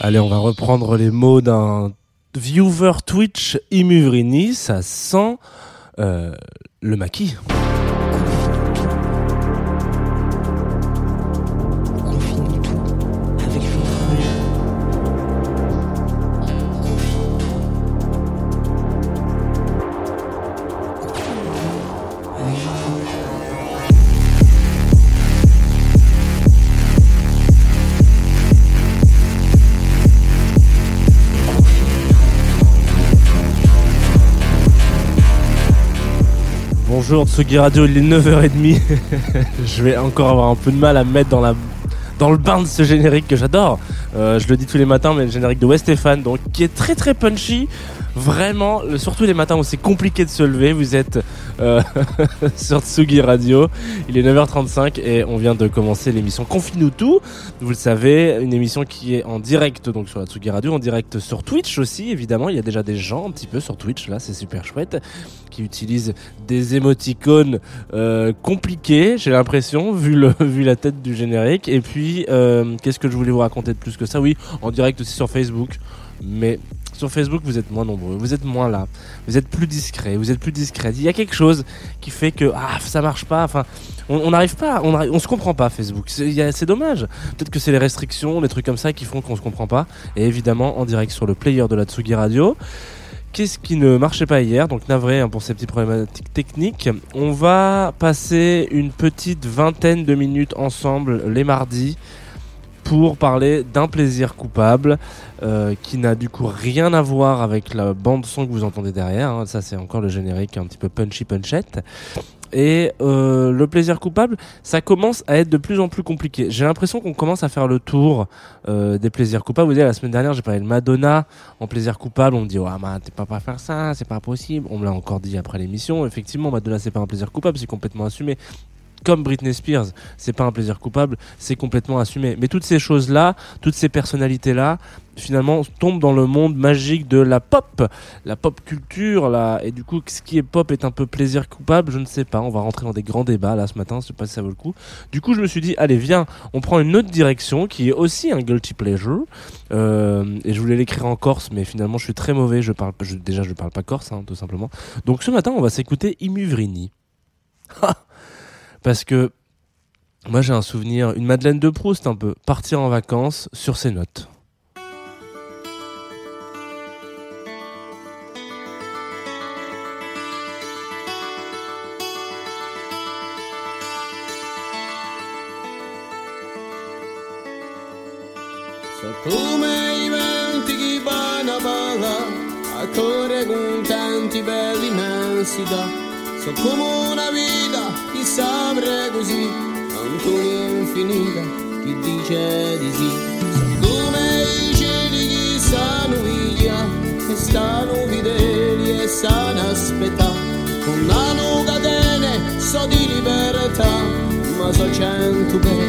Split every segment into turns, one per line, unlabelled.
Allez, on va reprendre les mots d'un viewer Twitch Imuvrini. Ça sent euh, le maquis. Bonjour Tsugi Radio, il est 9h30. je vais encore avoir un peu de mal à me mettre dans la dans le bain de ce générique que j'adore. Euh, je le dis tous les matins, mais le générique de Westéphane, donc qui est très très punchy. Vraiment, surtout les matins où c'est compliqué de se lever. Vous êtes euh, sur Tsugi Radio. Il est 9h35 et on vient de commencer l'émission Confine-nous tout. Vous le savez, une émission qui est en direct donc sur la Tsugi Radio, en direct sur Twitch aussi. Évidemment, il y a déjà des gens un petit peu sur Twitch là, c'est super chouette, qui utilisent des émoticônes euh, compliqués. J'ai l'impression, vu vu la tête du générique. Et puis, euh, qu'est-ce que je voulais vous raconter de plus que ça? Oui, en direct aussi sur Facebook, mais sur Facebook, vous êtes moins nombreux, vous êtes moins là, vous êtes plus discret, vous êtes plus discret. Il y a quelque chose qui fait que ah ça marche pas. Enfin, on n'arrive pas, on, on se comprend pas Facebook. C'est dommage. Peut-être que c'est les restrictions, les trucs comme ça qui font qu'on se comprend pas. Et évidemment, en direct sur le player de la Tsugi Radio. Qu'est-ce qui ne marchait pas hier? Donc navré hein, pour ces petites problématiques techniques. On va passer une petite vingtaine de minutes ensemble les mardis pour parler d'un plaisir coupable euh, qui n'a du coup rien à voir avec la bande son que vous entendez derrière. hein. Ça c'est encore le générique un petit peu punchy punchette. Et euh, le plaisir coupable, ça commence à être de plus en plus compliqué. J'ai l'impression qu'on commence à faire le tour euh, des plaisirs coupables. Vous savez, la semaine dernière, j'ai parlé de Madonna en plaisir coupable. On me dit, ouais, man, t'es pas pas faire ça, c'est pas possible. On me l'a encore dit après l'émission. Effectivement, Madonna, c'est pas un plaisir coupable, c'est complètement assumé. Comme Britney Spears, c'est pas un plaisir coupable, c'est complètement assumé. Mais toutes ces choses-là, toutes ces personnalités-là, finalement, tombent dans le monde magique de la pop, la pop culture, là. Et du coup, ce qui est pop est un peu plaisir coupable, je ne sais pas. On va rentrer dans des grands débats, là, ce matin, je sais pas si ça vaut le coup. Du coup, je me suis dit, allez, viens, on prend une autre direction qui est aussi un guilty pleasure. Euh, et je voulais l'écrire en corse, mais finalement, je suis très mauvais. Je parle, je- déjà, je parle pas corse, hein, tout simplement. Donc, ce matin, on va s'écouter Imuvrini. Parce que moi, j'ai un souvenir, une Madeleine de Proust un peu, partir en vacances sur ces notes.
Che s'apre così, Antonio infinita, chi dice di sì. Come i cieli che stanno via, che stanno fedeli e sanno aspettare. Non hanno catene, so di libertà, ma so cento bene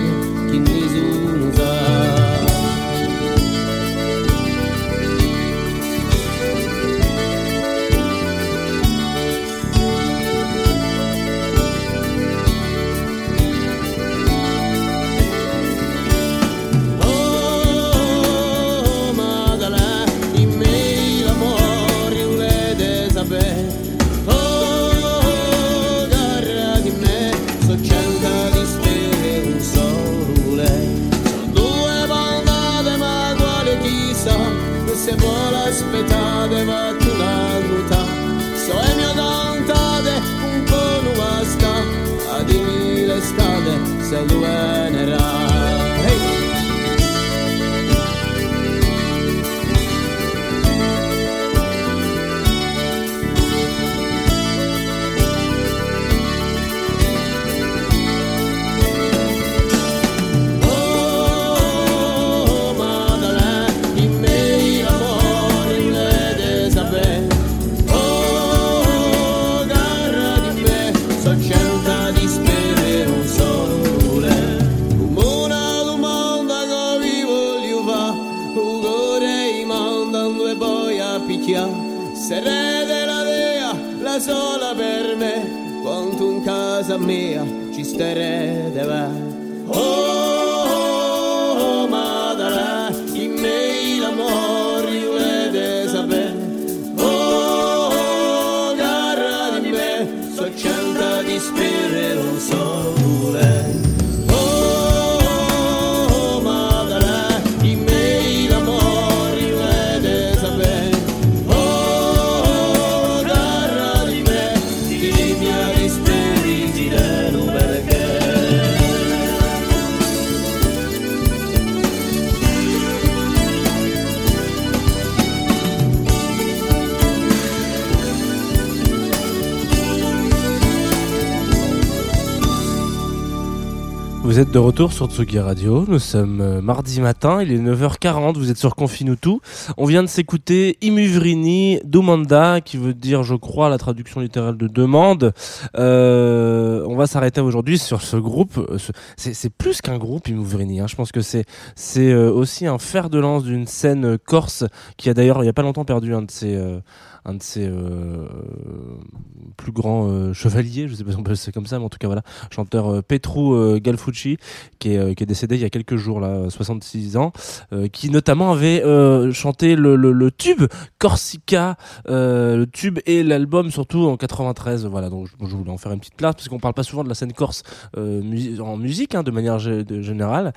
picchiare. Sarete la dea, la sola per me, quanto in casa mia ci starete. Oh,
Vous êtes de retour sur Tsugi Radio, nous sommes euh, mardi matin, il est 9h40, vous êtes sur Confinutu. On vient de s'écouter Imuvrini Dumanda, qui veut dire, je crois, la traduction littérale de demande. Euh, on va s'arrêter aujourd'hui sur ce groupe. Ce- C'est plus qu'un groupe, Imuvrini. Hein. Je pense que c'est euh, aussi un fer de lance d'une scène euh, corse qui a d'ailleurs, il y a pas longtemps, perdu un de ses... euh, un de ses euh, plus grands euh, chevaliers, je sais pas si on peut c'est comme ça, mais en tout cas voilà, chanteur euh, Petru Galfucci, qui est, décédé il y a quelques jours, là, 66 ans, qui notamment avait chanté le, tube Corsica, le tube et l'album surtout en 93. Voilà, donc je, voulais en faire une petite place parce qu'on parle pas souvent de la scène corse en musique, hein, de manière générale.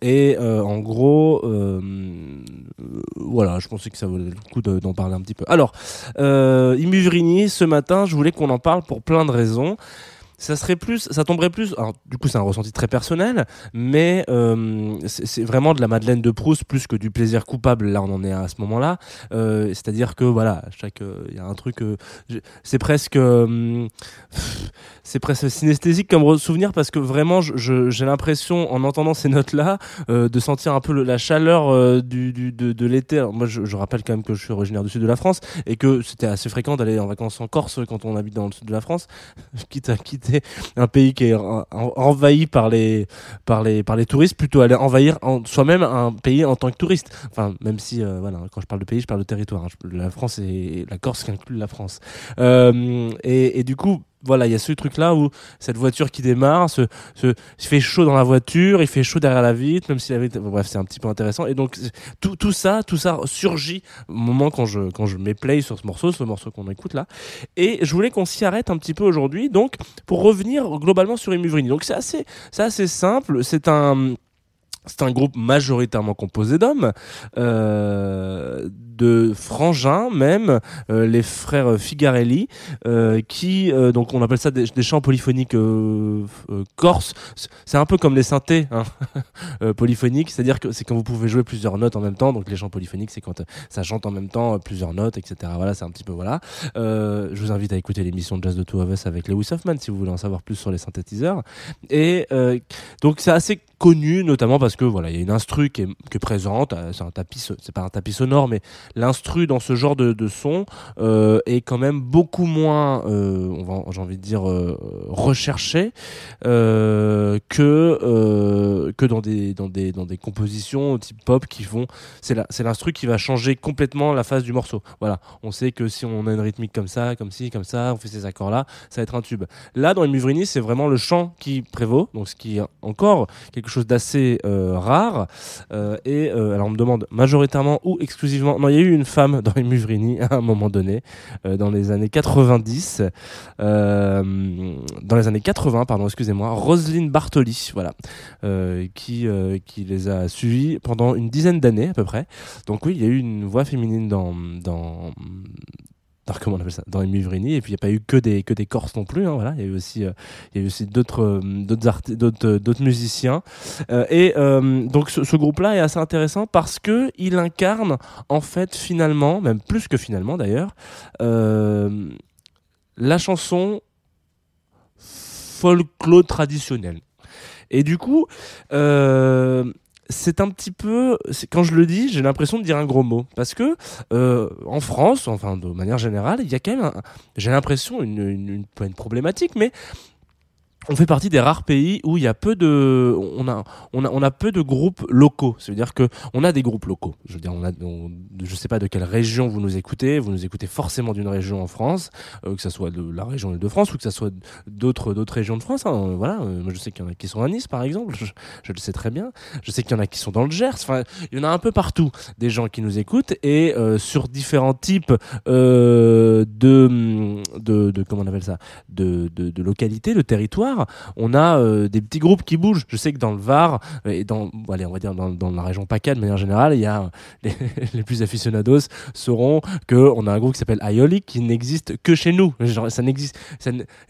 Et en gros, voilà, je pensais que ça valait le coup de- d'en Alors, euh, ce matin, je voulais qu'on en parle pour plein de raisons. Ça serait plus, ça tomberait plus. Du coup, c'est un ressenti très personnel, mais euh, c'est vraiment de la Madeleine de Proust plus que du plaisir coupable. Là, on en est à ce moment-là. Euh, C'est-à-dire que voilà, chaque, euh, il y a un truc. c'est presque, c'est presque synesthésique comme souvenir parce que vraiment, j'ai l'impression, en entendant ces notes-là, de sentir un peu la chaleur du, de, l'été. Moi, je, je rappelle quand même que je suis originaire du sud de la France et que c'était assez fréquent d'aller en vacances en Corse quand on habite dans le sud de la France, quitte à quitter un pays qui est en- en- envahi par les par les par les touristes, plutôt aller envahir en- soi-même un pays en tant que touriste. Enfin, même si euh, voilà, quand je parle de pays, je parle de territoire. hein. La France et la Corse qui inclut la France. Euh, et du coup. Voilà, il y a ce truc-là où cette voiture qui démarre, se, fait chaud dans la voiture, il fait chaud derrière la vitre, même si la vitre, bref, c'est un petit peu intéressant. Et donc, tout, tout ça, tout ça surgit au moment quand je, quand je mets play sur ce morceau, ce morceau qu'on écoute là. Et je voulais qu'on s'y arrête un petit peu aujourd'hui, donc, pour revenir globalement sur Imuvrini. Donc, c'est assez, c'est assez simple. C'est un, c'est un groupe majoritairement composé d'hommes, euh, de frangins même, euh, les frères Figarelli, euh, qui donc on appelle ça des, chants polyphoniques corses. C'est un peu comme les synthés hein, polyphoniques, c'est-à-dire que c'est quand vous pouvez jouer plusieurs notes en même temps. Donc les chants polyphoniques, c'est quand ça chante en même temps plusieurs notes, etc. Voilà, c'est un petit peu voilà. Je vous invite à écouter l'émission Jazz de Two of Us avec Lewis Hoffman si vous voulez en savoir plus sur les synthétiseurs. Et donc c'est assez connu notamment parce que voilà il y a une instru qui est, présente euh, c'est un tapis c'est pas un tapis sonore mais l'instru dans ce genre de, son euh, est quand même beaucoup moins euh, j'ai envie de dire recherché que que dans des dans des dans des compositions type pop qui vont c'est la, c'est l'instru qui va changer complètement la phase du morceau. Voilà. On sait que si on a une rythmique comme ça comme ci comme ça on fait ces accords là ça va être un tube. Là dans Muvrini c'est vraiment le chant qui prévaut donc ce qui est encore quelque chose d'assez rare. Euh, et euh, alors on me demande majoritairement ou exclusivement. Non, il y a eu une femme dans les Muvrini à un moment donné, euh, dans les années 90, euh, dans les années 80, pardon, excusez-moi, Roselyne Bartoli, voilà, euh, qui euh, qui les a suivis pendant une dizaine d'années à peu près. Donc oui, il y a eu une voix féminine dans dans- comment on appelle ça dans les Muvrini. Et puis il n'y a pas eu que des que des Corses non plus hein, voilà. Il y a eu aussi euh, aussi d'autres euh, euh, musiciens. Et donc ce, ce groupe là est assez intéressant parce que il incarne en fait finalement même plus que finalement d'ailleurs la chanson folklore traditionnelle. Et du coup c'est un petit peu, quand je le dis, j'ai l'impression de dire un gros mot. Parce que euh, en France, enfin de manière générale, il y a quand même, j'ai l'impression, une, une problématique, mais on fait partie des rares pays où il y a peu de, on a, on a, on a peu de groupes locaux. Ça veut dire que on a des groupes locaux. Je veux dire, on a, je sais pas de quelle région vous nous écoutez. Vous nous écoutez forcément d'une région en France, euh, que ça soit de la région de France ou que ça soit d'autres, d'autres régions de France. hein. Voilà. Euh, moi, je sais qu'il y en a qui sont à Nice, par exemple. Je, le sais très bien. Je sais qu'il y en a qui sont dans le Gers. Enfin, il y en a un peu partout des gens qui nous écoutent et euh, sur différents types euh, de, de, de comment on appelle ça, de, de localités, de territoires. On a euh, des petits groupes qui bougent. Je sais que dans le Var euh, et dans, allez, on va dire dans, la région PACA de manière générale, il y a les, plus aficionados sauront que on a un groupe qui s'appelle Aeolic qui n'existe que chez nous. Genre, ça n'existe.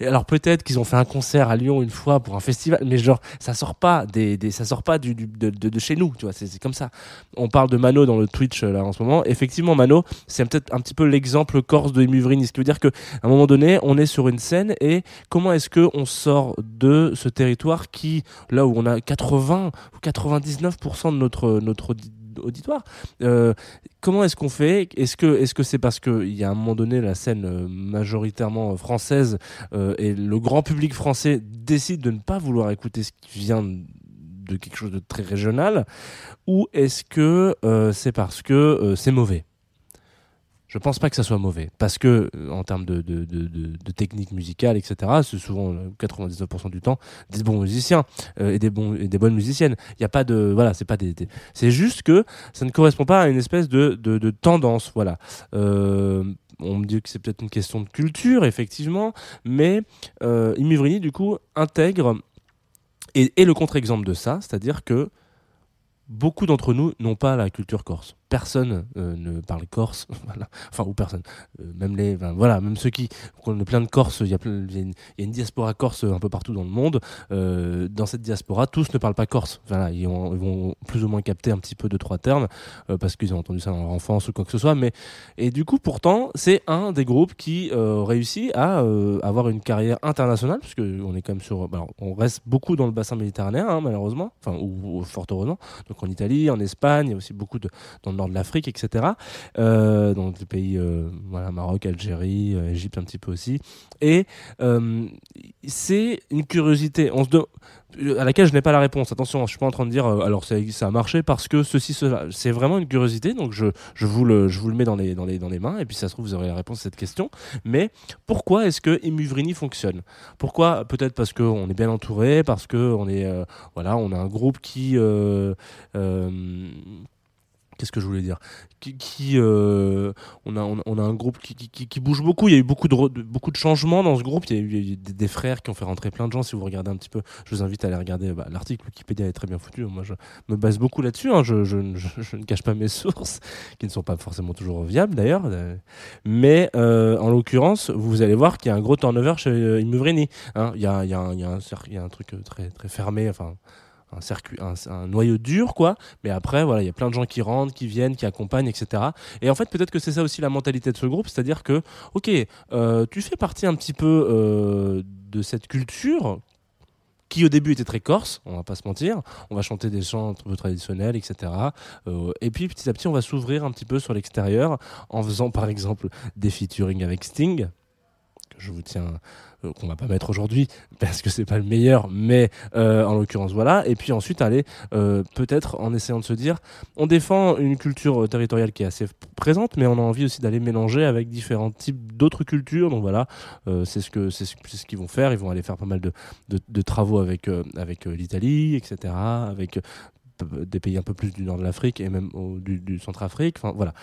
Alors peut-être qu'ils ont fait un concert à Lyon une fois pour un festival, mais genre ça sort pas des, ça sort pas du, de, chez nous. Tu vois, c'est c'est comme ça. On parle de Mano dans le Twitch euh, là en ce moment. Effectivement, Mano, c'est peut-être un petit peu l'exemple corse de Emuvrini. Ce qui veut dire que à un moment donné, on est sur une scène et comment est-ce que on sort de ce territoire qui, là où on a 80 ou 99% de notre notre audi- auditoire, euh, comment est-ce qu'on fait? Est-ce que est-ce c'est parce que il y a un moment donné la scène euh, majoritairement française euh, et le grand public français décide de ne pas vouloir écouter ce qui vient de quelque chose de très régional ou est-ce que c'est parce que c'est mauvais? Je pense pas que ça soit mauvais parce que euh, en termes de, technique musicale etc c'est souvent euh, 99% du temps des bons musiciens euh, et des bonnes musiciennes il a pas de voilà c'est pas des, c'est juste que ça ne correspond pas à une espèce de, tendance voilà euh, on me dit que c'est peut-être une question de culture effectivement mais euh, Imivrini du coup intègre et, et le contre-exemple de ça c'est-à-dire que beaucoup d'entre nous n'ont pas la culture corse. Personne euh, ne parle corse, enfin ou personne. Euh, même les, voilà, même ceux qui, on est plein de Corses. Il y a, une, diaspora corse un peu partout dans le monde. Euh, dans cette diaspora, tous ne parlent pas corse. Voilà, ils, ont- ils vont plus ou moins capter un petit peu deux trois termes parce qu'ils ont entendu ça dans leur enfance ou quoi que ce soit. Mais et du coup, pourtant, c'est un des groupes qui réussit à avoir une carrière internationale, parce que on est quand sur, on reste beaucoup dans le bassin méditerranéen, hein, malheureusement, enfin ou, fort heureusement. Donc en Italie, en Espagne, il y a aussi beaucoup dans le nord de l'Afrique, etc. Euh, donc les pays, euh, voilà, Maroc, Algérie, euh, Égypte un petit peu aussi. Et euh, c'est une curiosité. À laquelle je n'ai pas la réponse. Attention, je suis pas en train de dire alors ça, a marché parce que ceci cela. C'est vraiment une curiosité. Donc je, je vous le je vous le mets dans les dans les dans les mains et puis ça se trouve vous aurez la réponse à cette question. Mais pourquoi est-ce que Imuvrini fonctionne? Pourquoi? Peut-être parce que on est bien entouré, parce que on est voilà, on a un groupe qui Qu'est-ce que je voulais dire Qui, euh, on, a, on, a, un groupe qui, bouge beaucoup. Il y a eu beaucoup de, beaucoup de changements dans ce groupe. Il y a eu, des, frères qui ont fait rentrer plein de gens. Si vous regardez un petit peu, je vous invite à aller regarder bah, l'article. Wikipédia est très bien foutu. Moi, je me base beaucoup là-dessus. hein. Je, ne cache pas mes sources, qui ne sont pas forcément toujours viables d'ailleurs. Mais euh, en l'occurrence, vous allez voir qu'il y a un gros turnover chez euh, Imuvrini. hein. Il y, a, il y, a un- truc très, très fermé. Enfin, un noyau dur, quoi. Mais après, voilà, il y a plein de gens qui rentrent, qui viennent, qui accompagnent, etc. Et en fait, peut-être que c'est ça aussi la mentalité de ce groupe, c'est-à-dire que, ok, euh, tu fais partie un petit peu euh, de cette culture qui au début était très corse, on va pas se mentir, on va chanter des chants un peu traditionnels, etc. Euh, et puis petit à petit, on va s'ouvrir un petit peu sur l'extérieur en faisant par exemple des featuring avec Sting, je vous tiens euh, qu'on va pas mettre aujourd'hui parce que c'est pas le meilleur, mais euh, en l'occurrence voilà. Et puis ensuite aller euh, peut-être en essayant de se dire, on défend une culture euh, territoriale qui est assez présente, mais on a envie aussi d'aller mélanger avec différents types d'autres cultures. Donc voilà, c'est ce que c'est ce, qu'ils vont faire. Ils vont aller faire pas mal de, de, travaux avec avec l'Italie, etc. Avec des pays un peu plus du nord de l'Afrique et même du, du Centrafrique. Enfin voilà.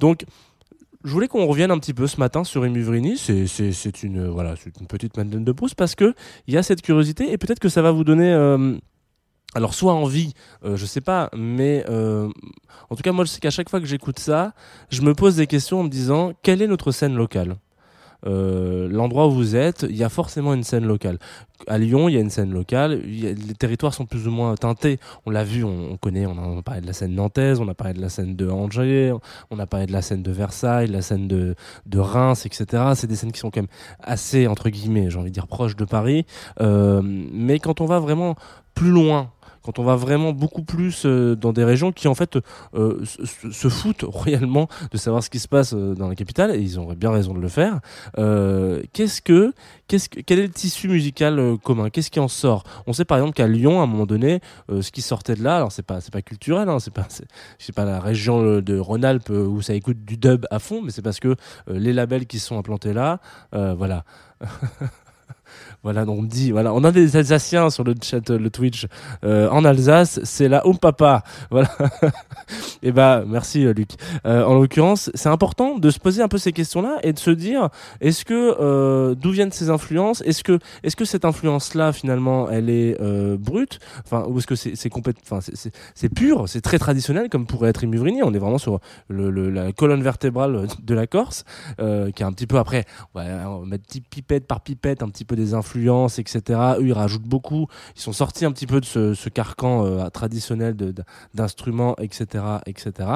Donc je voulais qu'on revienne un petit peu ce matin sur Emuvrini. C'est, une, euh, voilà, une petite Madeleine de Proust parce que il y a cette curiosité et peut-être que ça va vous donner, euh, alors soit envie, euh, je sais pas, mais euh, en tout cas moi je sais qu'à chaque fois que j'écoute ça, je me pose des questions en me disant quelle est notre scène locale? Euh, l'endroit où vous êtes, il y a forcément une scène locale. À Lyon, il y a une scène locale. A- les territoires sont plus ou moins teintés. On l'a vu, on, on connaît. On a parlé de la scène nantaise, on a parlé de la scène de Angers, on a parlé de la scène de Versailles, la scène de, de Reims, etc. C'est des scènes qui sont quand même assez entre guillemets, j'ai envie de dire proches de Paris. Euh, mais quand on va vraiment plus loin quand on va vraiment beaucoup plus euh, dans des régions qui en fait euh, se, foutent royalement de savoir ce qui se passe euh, dans la capitale et ils auraient bien raison de le faire. Qu'est-ce que, qu'est-ce que, quel est le tissu musical commun? Qu'est-ce qui en sort? On sait par exemple qu'à Lyon, à un moment donné, ce qui sortait de là, alors c'est pas, c'est pas culturel, hein, c'est pas, c'est, pas la région de Rhône-Alpes où ça écoute du dub à fond, mais c'est parce que les labels qui sont implantés là, voilà. Voilà, on me dit, voilà, on a des Alsaciens sur le chat, euh, le Twitch euh, en Alsace, c'est la Home Papa, voilà. et bah, merci euh, Luc. Euh, en l'occurrence, c'est important de se poser un peu ces questions-là et de se dire, est-ce que euh, d'où viennent ces influences? Est-ce que, est-ce que cette influence-là finalement, elle est euh, brute? Enfin, ou est-ce que c'est, c'est enfin, c'est, c'est, pur, c'est très traditionnel comme pourrait être Imuvrini. On est vraiment sur le, le- la colonne vertébrale de la Corse, euh, qui est un petit peu après ouais, on va mettre pipette par pipette un petit peu des influences, etc. Eux, ils rajoutent beaucoup. Ils sont sortis un petit peu de ce, carcan euh, traditionnel d'instruments, etc., etc.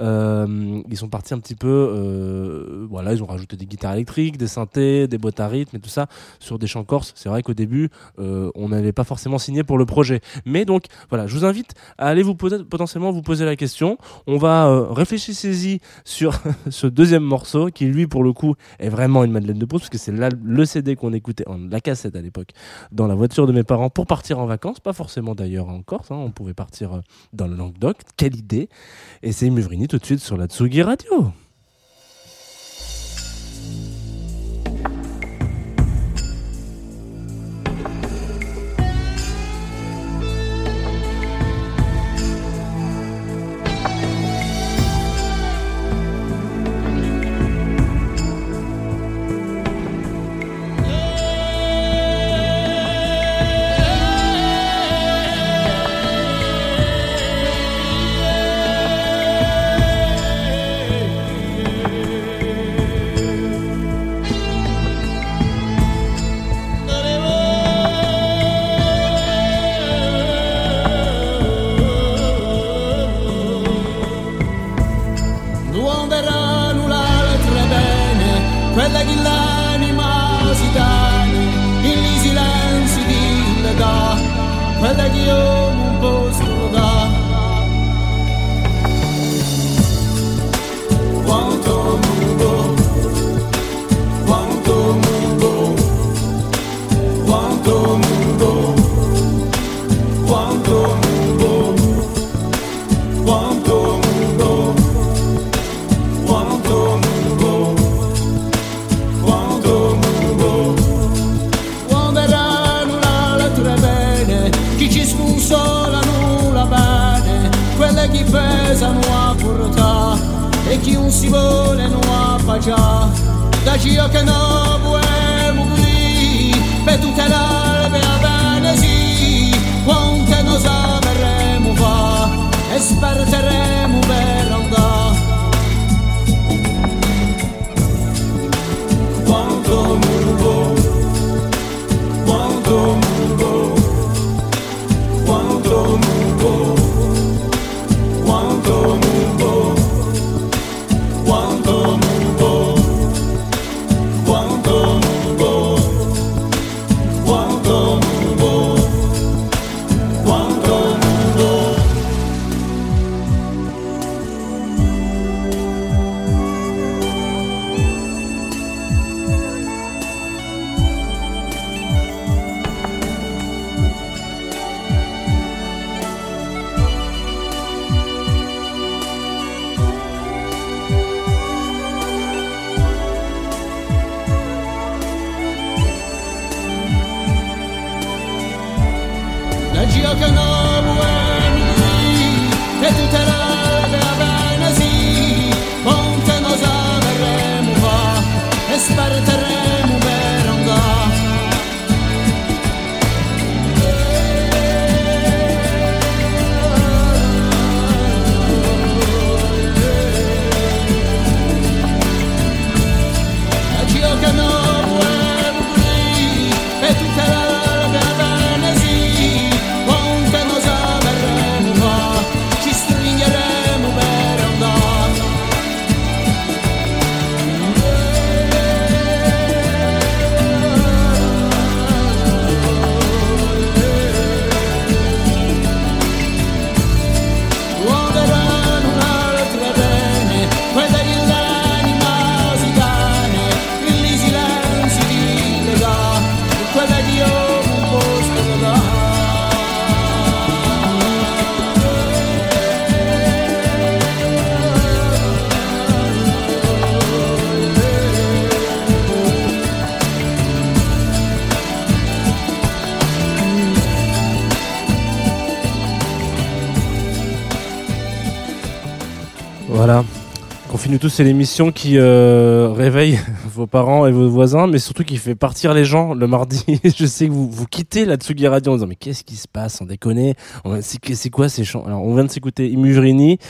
Euh, ils sont partis un petit peu, euh, voilà, ils ont rajouté des guitares électriques, des synthés, des boîtes à rythme et tout ça sur des chants corses. C'est vrai qu'au début, on n'avait pas forcément signé pour le projet. Mais donc, voilà, je vous invite à aller vous potentiellement vous poser la question. On va euh, réfléchissez-y sur ce deuxième morceau qui, lui, pour le coup, est vraiment une Madeleine de Proust parce que c'est là le CD qu'on écoutait, en, la à l'époque, dans la voiture de mes parents pour partir en vacances. Pas forcément d'ailleurs en Corse, hein, on pouvait partir euh, dans le Languedoc. Quelle idée Et c'est Muvrini tout de suite sur la Tsugi Radio.
Quanto mugo,
Confine tous, c'est l'émission qui euh, réveille vos parents et vos voisins, mais surtout qui fait partir les gens le mardi. Je sais que vous, vous quittez la Tsugi Radio en disant mais qu'est-ce qui se passe, on déconne. C'est quoi ces chants? Alors on vient de s'écouter Imugrini,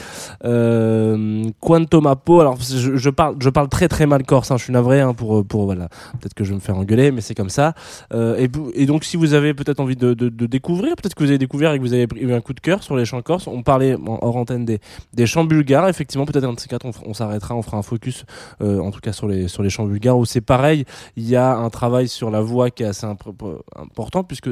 euh, Quanto Mapo. Alors je, parle, je parle très très mal corse. Hein, je suis navré hein, pour pour voilà. Peut-être que je vais me faire engueuler, mais c'est comme ça. Euh, et, donc si vous avez peut-être envie de, découvrir, peut-être que vous avez découvert et que vous avez eu un coup de cœur sur les chants corses. On parlait en hors antenne des des chants bulgares. Effectivement, peut-être un de ces quatre, on, on s'arrêtera, on fera un focus, euh, en tout cas sur les sur les chants bulgares. Où c'est pareil, il y a un travail sur la voix qui est assez important puisque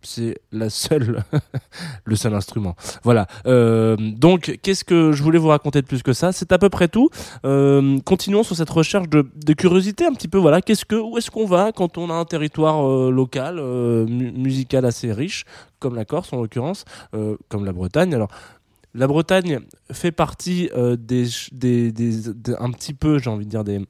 c'est la seule, le seul instrument. Voilà. Euh, donc, qu'est-ce que je voulais vous raconter de plus que ça? C'est à peu près tout. Euh, continuons sur cette recherche de, curiosité un petit peu. Voilà. Qu'est-ce que, où est-ce qu'on va quand on a un territoire local, mu- musical assez riche, comme la Corse en l'occurrence, comme la Bretagne? Alors. La Bretagne fait partie euh, des, des- des- un petit peu, j'ai envie de dire des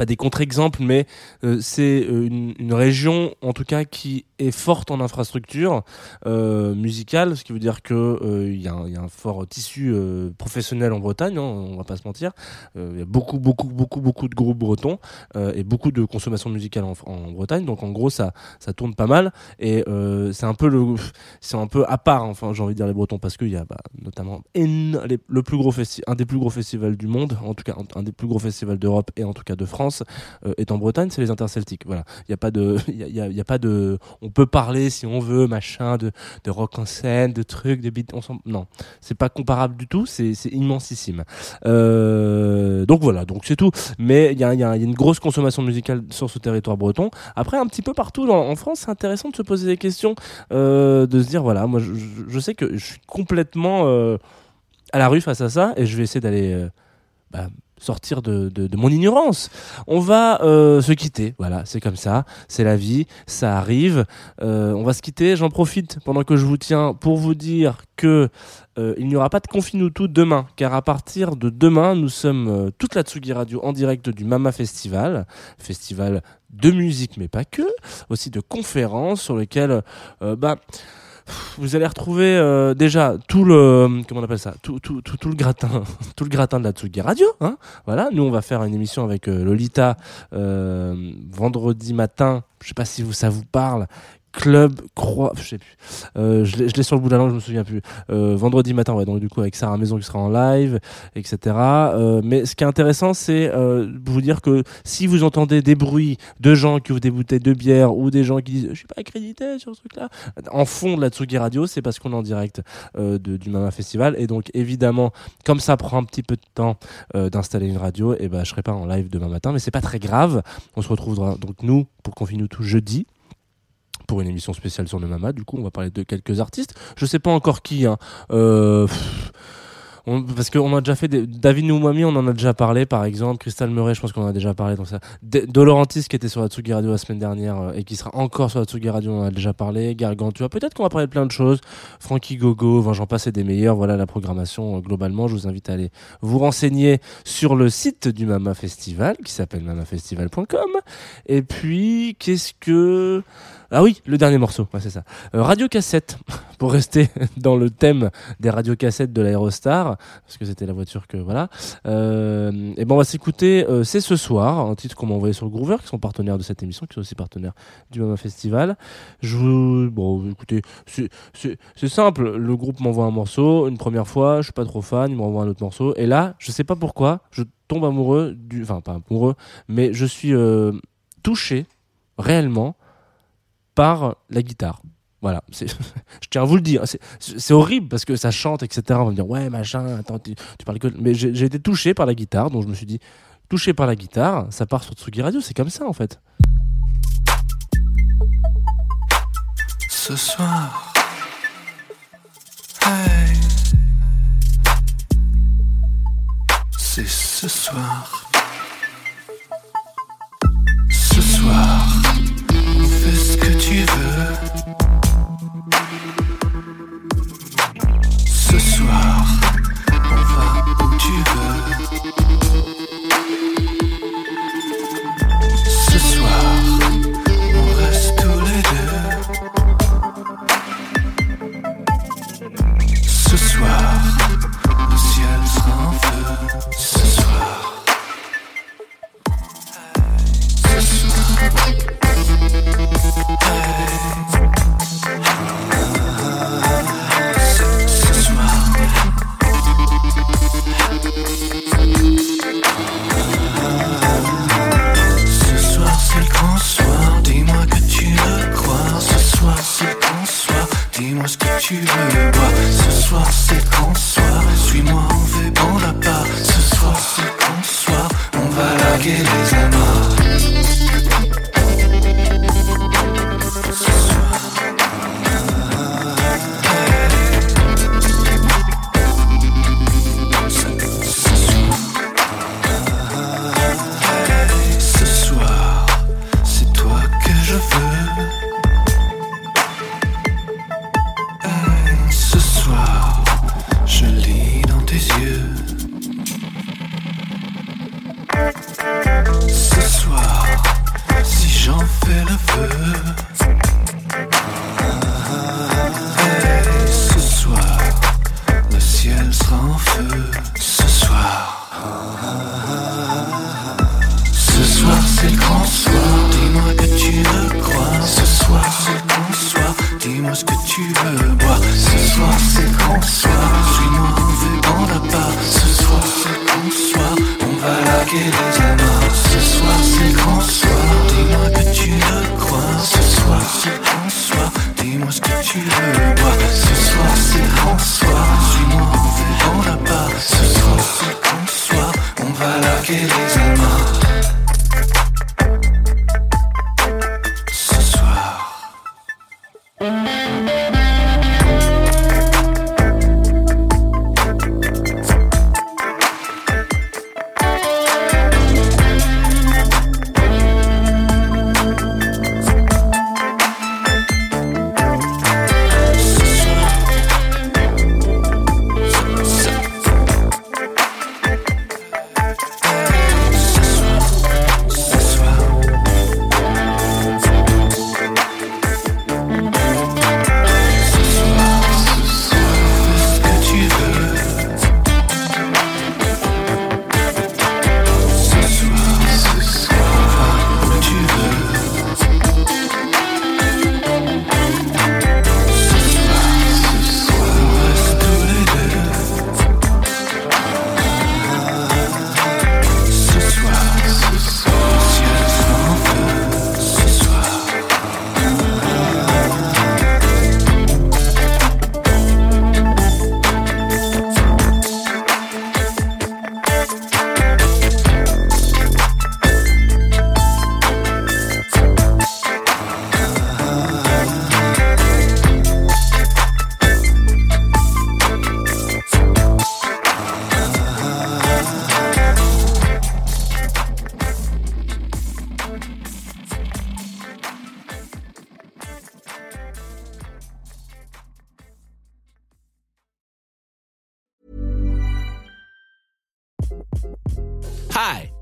pas des contre-exemples, mais euh, c'est euh, une, région en tout cas qui est forte en infrastructure euh, musicale, ce qui veut dire que euh, il y, a un- il y a un fort tissu euh, professionnel en Bretagne, hein, on va pas se mentir. Euh, Il y a beaucoup, beaucoup, beaucoup, beaucoup de groupes bretons euh, et beaucoup de consommation musicale en, Bretagne. Donc en gros, ça, ça tourne pas mal et euh, c'est un peu le, c'est un peu à part. Enfin, j'ai envie de dire les Bretons parce qu'il y a bah, notamment le plus gros un des plus gros festivals du monde, en tout cas un des plus gros festivals d'Europe et en tout cas de France euh, est en Bretagne, c'est les Interceltiques. Voilà, il y a pas de, y y y a pas de, on peut parler si on veut, machin, de, de rock en scène, de trucs, de s'en- non, c'est pas comparable du tout, c'est immensissime. Euh, donc voilà, donc c'est tout. Mais il y y a- une grosse consommation musicale sur ce territoire breton. Après, un petit peu partout en France, c'est intéressant de se poser des questions, euh, de se dire voilà, moi je, je- sais que je suis complètement à la rue face à ça et je vais essayer d'aller bah, sortir de, mon ignorance. On va euh, se quitter, voilà, c'est comme ça, c'est la vie, ça arrive. Euh, on va se quitter. J'en profite pendant que je vous tiens pour vous dire que euh, il n'y aura pas de Confinutu demain, car à partir de demain, nous sommes toute la Tsugi Radio en direct du Mama Festival, festival de musique mais pas que, aussi de conférences sur lesquelles, bah vous allez retrouver euh, déjà tout le comment on appelle ça tout, tout, tout, le gratin tout le gratin de la Tsugi Radio hein. Voilà nous on va faire une émission avec euh, Lolita euh, vendredi matin. Je sais pas si vous ça vous parle Club Croix, je sais plus. Euh, je l'ai sur le bout de la langue, je me souviens plus. Euh, vendredi matin, ouais, donc du coup avec Sarah Maison qui sera en live, etc. Euh, mais ce qui est intéressant, c'est euh, vous dire que si vous entendez des bruits de gens qui ouvrent des bouteilles de bière ou des gens qui disent je suis pas accrédité sur ce truc-là, en fond de la Tsugi Radio, c'est parce qu'on est en direct euh, de- du Mama Festival et donc évidemment, comme ça prend un petit peu de temps euh, d'installer une radio, et ben je serai pas en live demain matin, mais c'est pas très grave. On se retrouvera donc nous pour Confine tout jeudi pour une émission spéciale sur le Mama. Du coup, on va parler de quelques artistes. Je sais pas encore qui. Hein. Euh, On- parce qu'on a déjà fait des, David Noumami, on en a déjà parlé, par exemple. Crystal Murray, je pense qu'on en a déjà parlé. Donc Dolorantis, qui était sur la Tsugi Radio la semaine dernière euh, et qui sera encore sur la Tsugi Radio, on en a déjà parlé. Gargantua, peut-être qu'on va parler de plein de choses. Frankie Gogo, enfin, j'en passe et des meilleurs. Voilà la programmation euh, globalement. Je vous invite à aller vous renseigner sur le site du Mama Festival, qui s'appelle mamafestival.com. Et puis, qu'est-ce que... Ah oui, le dernier morceau, c'est ça. Euh, radio cassette, pour rester dans le thème des radiocassettes de l'Aérostar, parce que c'était la voiture que voilà. Euh, et ben on va s'écouter euh, C'est ce soir, un titre qu'on m'a envoyé sur Groover, qui sont partenaires de cette émission, qui sont aussi partenaires du Mama Festival. Je vous... Bon, écoutez, c'est simple, le groupe m'envoie un morceau, une première fois, je suis pas trop fan, il m'envoie un autre morceau, et là, je sais pas pourquoi, je tombe amoureux du... Enfin, pas amoureux, mais je suis euh, touché, réellement, par la guitare. Voilà, je tiens à vous le dire. C'est- horrible parce que ça chante, etc. On va me dire, ouais, machin, attends, tu, parles que. Mais j'ai été touché par la guitare, donc je me suis dit, touché par la guitare, ça part sur Tsugi Radio, c'est comme ça en fait.
ce soir. C'est ce soir. Dis-moi ce que tu veux boire. Ce soir c'est grand soir, suis-moi on fait bon la part. Ce soir c'est grand soir, on va larguer les amarres. Ce que tu veux boire. Ce soir c'est grand soir, veut dans la part. Ce soir c'est grand soir, on va larguer les amarres. Ce soir c'est grand soir, dis-moi que tu le crois. Ce soir c'est grand soir, dis-moi ce que tu veux boire. Ce soir c'est grand soir,